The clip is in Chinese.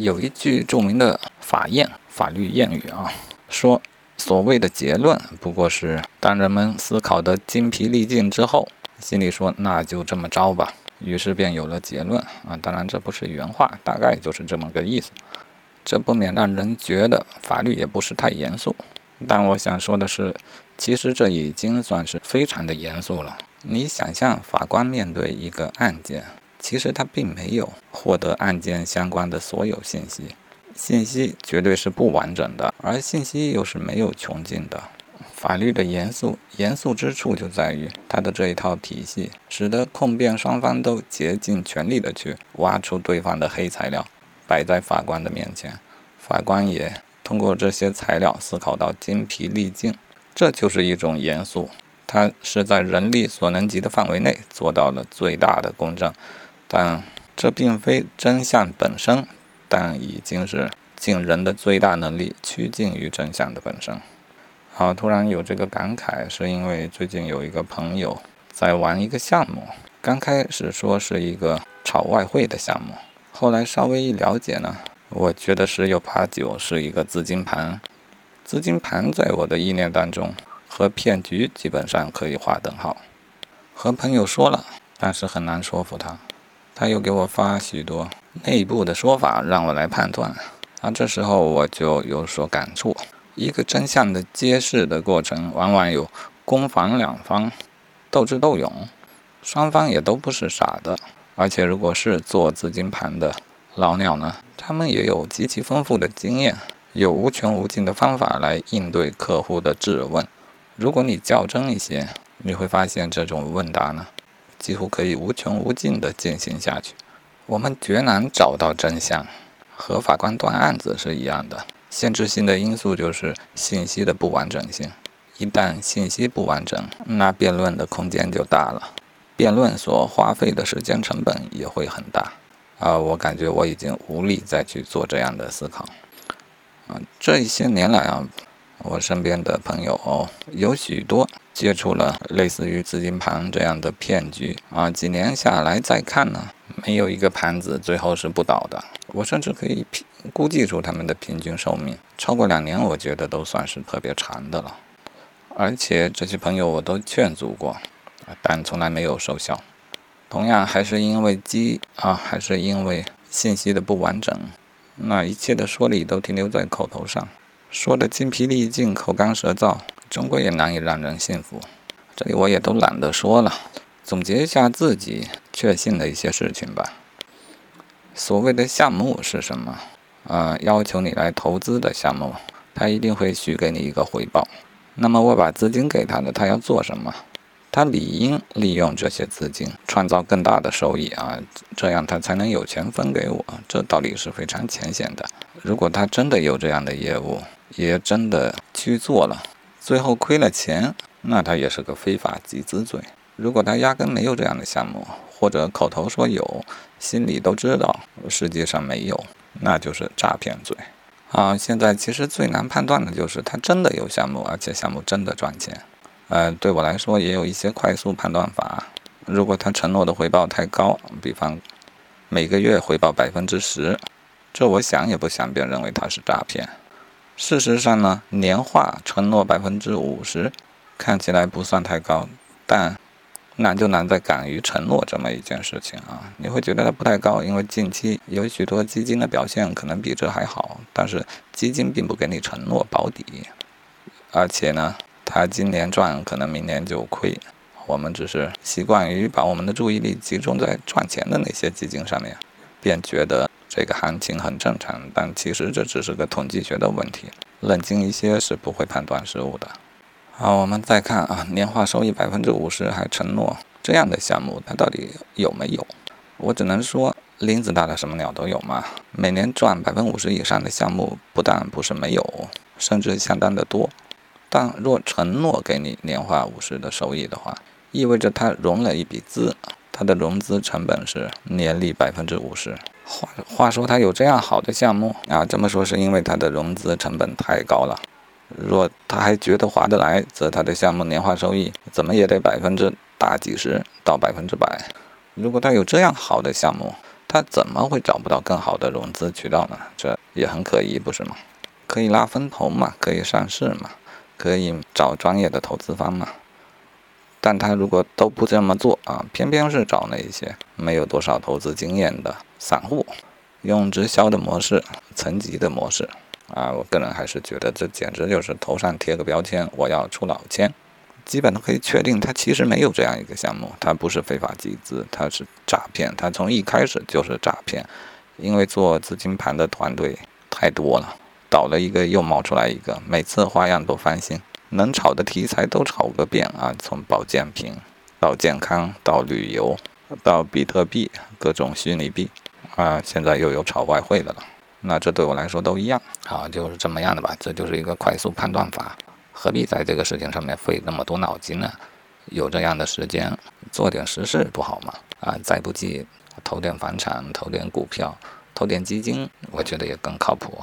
有一句著名的法谚、法律谚语啊，说所谓的结论不过是当人们思考的精疲力尽之后，心里说那就这么着吧，于是便有了结论啊。当然这不是原话，大概就是这么个意思。这不免让人觉得法律也不是太严肃。但我想说的是，其实这已经算是非常的严肃了。你想象法官面对一个案件。其实他并没有获得案件相关的所有信息，信息绝对是不完整的，而信息又是没有穷尽的。法律的严肃，严肃之处就在于它的这一套体系，使得控辩双方都竭尽全力的去挖出对方的黑材料，摆在法官的面前，法官也通过这些材料思考到精疲力尽，这就是一种严肃，它是在人力所能及的范围内做到了最大的公正。但这并非真相本身，但已经是尽人的最大能力趋近于真相的本身。好，突然有这个感慨，是因为最近有一个朋友在玩一个项目，刚开始说是一个炒外汇的项目，后来稍微一了解呢，我觉得十有八九是一个资金盘。资金盘在我的意念当中和骗局基本上可以划等号。和朋友说了，但是很难说服他。他又给我发许多内部的说法，让我来判断。啊，这时候我就有所感触：一个真相的揭示的过程，往往有攻防两方斗智斗勇，双方也都不是傻的。而且，如果是做资金盘的老鸟呢，他们也有极其丰富的经验，有无穷无尽的方法来应对客户的质问。如果你较真一些，你会发现这种问答呢。几乎可以无穷无尽地进行下去，我们绝难找到真相，和法官断案子是一样的。限制性的因素就是信息的不完整性，一旦信息不完整，那辩论的空间就大了，辩论所花费的时间成本也会很大。啊，我感觉我已经无力再去做这样的思考。啊，这一些年来啊。我身边的朋友有许多接触了类似于资金盘这样的骗局啊，几年下来再看呢，没有一个盘子最后是不倒的。我甚至可以平估计出他们的平均寿命，超过两年，我觉得都算是特别长的了。而且这些朋友我都劝阻过，但从来没有收效。同样还是因为机啊，还是因为信息的不完整，那一切的说理都停留在口头上。说的精疲力尽、口干舌燥，终归也难以让人信服。这里我也都懒得说了，总结一下自己确信的一些事情吧。所谓的项目是什么？呃，要求你来投资的项目，他一定会许给你一个回报。那么我把资金给他的，他要做什么？他理应利用这些资金创造更大的收益啊，这样他才能有钱分给我。这道理是非常浅显的。如果他真的有这样的业务，也真的去做了，最后亏了钱，那他也是个非法集资罪。如果他压根没有这样的项目，或者口头说有，心里都知道实际上没有，那就是诈骗罪。啊，现在其实最难判断的就是他真的有项目，而且项目真的赚钱。呃，对我来说也有一些快速判断法。如果他承诺的回报太高，比方每个月回报百分之十，这我想也不想便认为他是诈骗。事实上呢，年化承诺百分之五十，看起来不算太高，但难就难在敢于承诺这么一件事情啊。你会觉得它不太高，因为近期有许多基金的表现可能比这还好，但是基金并不给你承诺保底，而且呢，它今年赚，可能明年就亏。我们只是习惯于把我们的注意力集中在赚钱的那些基金上面，便觉得。这个行情很正常，但其实这只是个统计学的问题。冷静一些是不会判断失误的。好，我们再看啊，年化收益百分之五十还承诺这样的项目，它到底有没有？我只能说，林子大的什么鸟都有嘛。每年赚百分五十以上的项目，不但不是没有，甚至相当的多。但若承诺给你年化五十的收益的话，意味着他融了一笔资，它的融资成本是年利百分之五十。话话说，他有这样好的项目啊？这么说是因为他的融资成本太高了。若他还觉得划得来，则他的项目年化收益怎么也得百分之大几十到百分之百。如果他有这样好的项目，他怎么会找不到更好的融资渠道呢？这也很可疑，不是吗？可以拉分红嘛，可以上市嘛，可以找专业的投资方嘛。但他如果都不这么做啊，偏偏是找那些没有多少投资经验的散户，用直销的模式、层级的模式啊，我个人还是觉得这简直就是头上贴个标签，我要出老千。基本都可以确定，他其实没有这样一个项目，他不是非法集资，他是诈骗，他从一开始就是诈骗。因为做资金盘的团队太多了，倒了一个又冒出来一个，每次花样都翻新。能炒的题材都炒个遍啊，从保健品到健康到旅游到比特币各种虚拟币啊，现在又有炒外汇的了。那这对我来说都一样，好，就是这么样的吧。这就是一个快速判断法，何必在这个事情上面费那么多脑筋呢？有这样的时间做点实事不好吗？啊，再不济投点房产，投点股票，投点基金，我觉得也更靠谱。